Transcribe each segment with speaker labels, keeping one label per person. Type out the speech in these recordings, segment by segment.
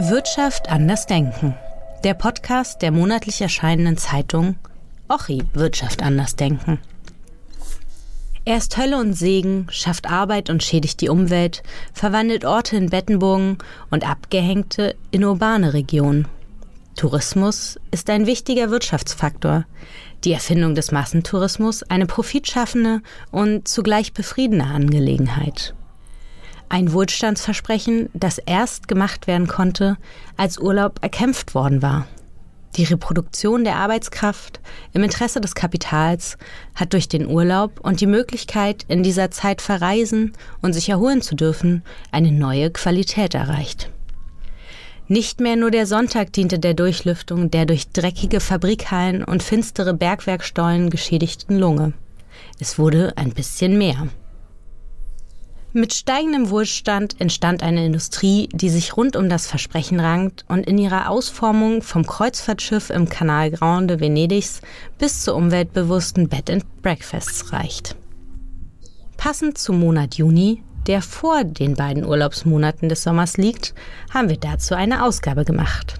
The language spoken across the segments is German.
Speaker 1: Wirtschaft anders denken. Der Podcast der monatlich erscheinenden Zeitung Ochi Wirtschaft anders denken. Er ist Hölle und Segen, schafft Arbeit und schädigt die Umwelt, verwandelt Orte in Bettenburgen und Abgehängte in urbane Regionen. Tourismus ist ein wichtiger Wirtschaftsfaktor. Die Erfindung des Massentourismus eine profitschaffende und zugleich befriedende Angelegenheit. Ein Wohlstandsversprechen, das erst gemacht werden konnte, als Urlaub erkämpft worden war. Die Reproduktion der Arbeitskraft im Interesse des Kapitals hat durch den Urlaub und die Möglichkeit, in dieser Zeit verreisen und sich erholen zu dürfen, eine neue Qualität erreicht. Nicht mehr nur der Sonntag diente der Durchlüftung der durch dreckige Fabrikhallen und finstere Bergwerkstollen geschädigten Lunge. Es wurde ein bisschen mehr. Mit steigendem Wohlstand entstand eine Industrie, die sich rund um das Versprechen rankt und in ihrer Ausformung vom Kreuzfahrtschiff im Kanal Grande Venedigs bis zu umweltbewussten Bed and Breakfasts reicht. Passend zum Monat Juni, der vor den beiden Urlaubsmonaten des Sommers liegt, haben wir dazu eine Ausgabe gemacht.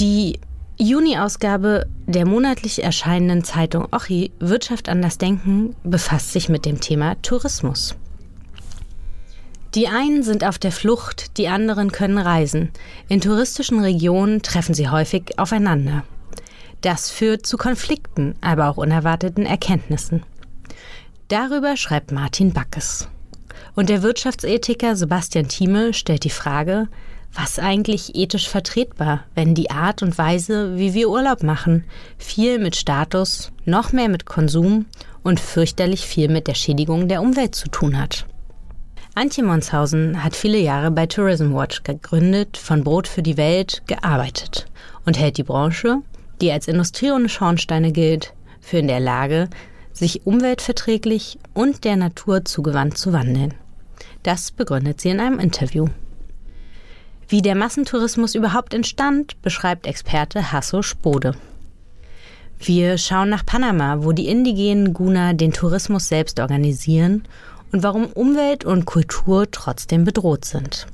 Speaker 1: Die Juni-Ausgabe der monatlich erscheinenden Zeitung Ochi Wirtschaft anders denken befasst sich mit dem Thema Tourismus. Die einen sind auf der Flucht, die anderen können reisen. In touristischen Regionen treffen sie häufig aufeinander. Das führt zu Konflikten, aber auch unerwarteten Erkenntnissen. Darüber schreibt Martin Backes. Und der Wirtschaftsethiker Sebastian Thieme stellt die Frage, was eigentlich ethisch vertretbar, wenn die Art und Weise, wie wir Urlaub machen, viel mit Status, noch mehr mit Konsum und fürchterlich viel mit der Schädigung der Umwelt zu tun hat. Antje Monshausen hat viele Jahre bei Tourism Watch gegründet, von Brot für die Welt gearbeitet und hält die Branche, die als Industrie ohne Schornsteine gilt, für in der Lage, sich umweltverträglich und der Natur zugewandt zu wandeln. Das begründet sie in einem Interview. Wie der Massentourismus überhaupt entstand, beschreibt Experte Hasso Spode. Wir schauen nach Panama, wo die indigenen Guna den Tourismus selbst organisieren und warum Umwelt und Kultur trotzdem bedroht sind.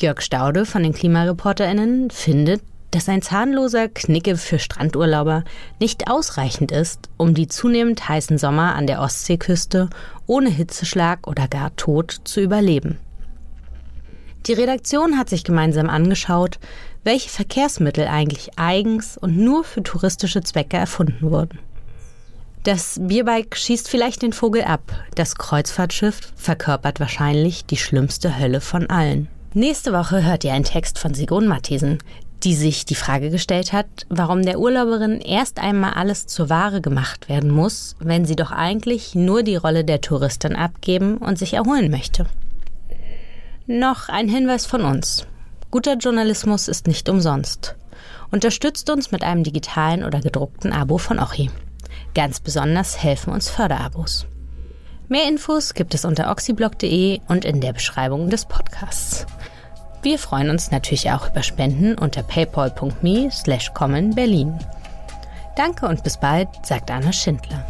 Speaker 1: Jörg Staude von den KlimareporterInnen findet, dass ein zahnloser Knicke für Strandurlauber nicht ausreichend ist, um die zunehmend heißen Sommer an der Ostseeküste ohne Hitzeschlag oder gar Tod zu überleben. Die Redaktion hat sich gemeinsam angeschaut, welche Verkehrsmittel eigentlich eigens und nur für touristische Zwecke erfunden wurden. Das Bierbike schießt vielleicht den Vogel ab. Das Kreuzfahrtschiff verkörpert wahrscheinlich die schlimmste Hölle von allen. Nächste Woche hört ihr einen Text von Sigrun Matthiesen, die sich die Frage gestellt hat, warum der Urlauberin erst einmal alles zur Ware gemacht werden muss, wenn sie doch eigentlich nur die Rolle der Touristin abgeben und sich erholen möchte. Noch ein Hinweis von uns. Guter Journalismus ist nicht umsonst. Unterstützt uns mit einem digitalen oder gedruckten Abo von Ochi. Ganz besonders helfen uns Förderabos. Mehr Infos gibt es unter oxyblog.de und in der Beschreibung des Podcasts. Wir freuen uns natürlich auch über Spenden unter paypal.me slash Berlin. Danke und bis bald, sagt Anna Schindler.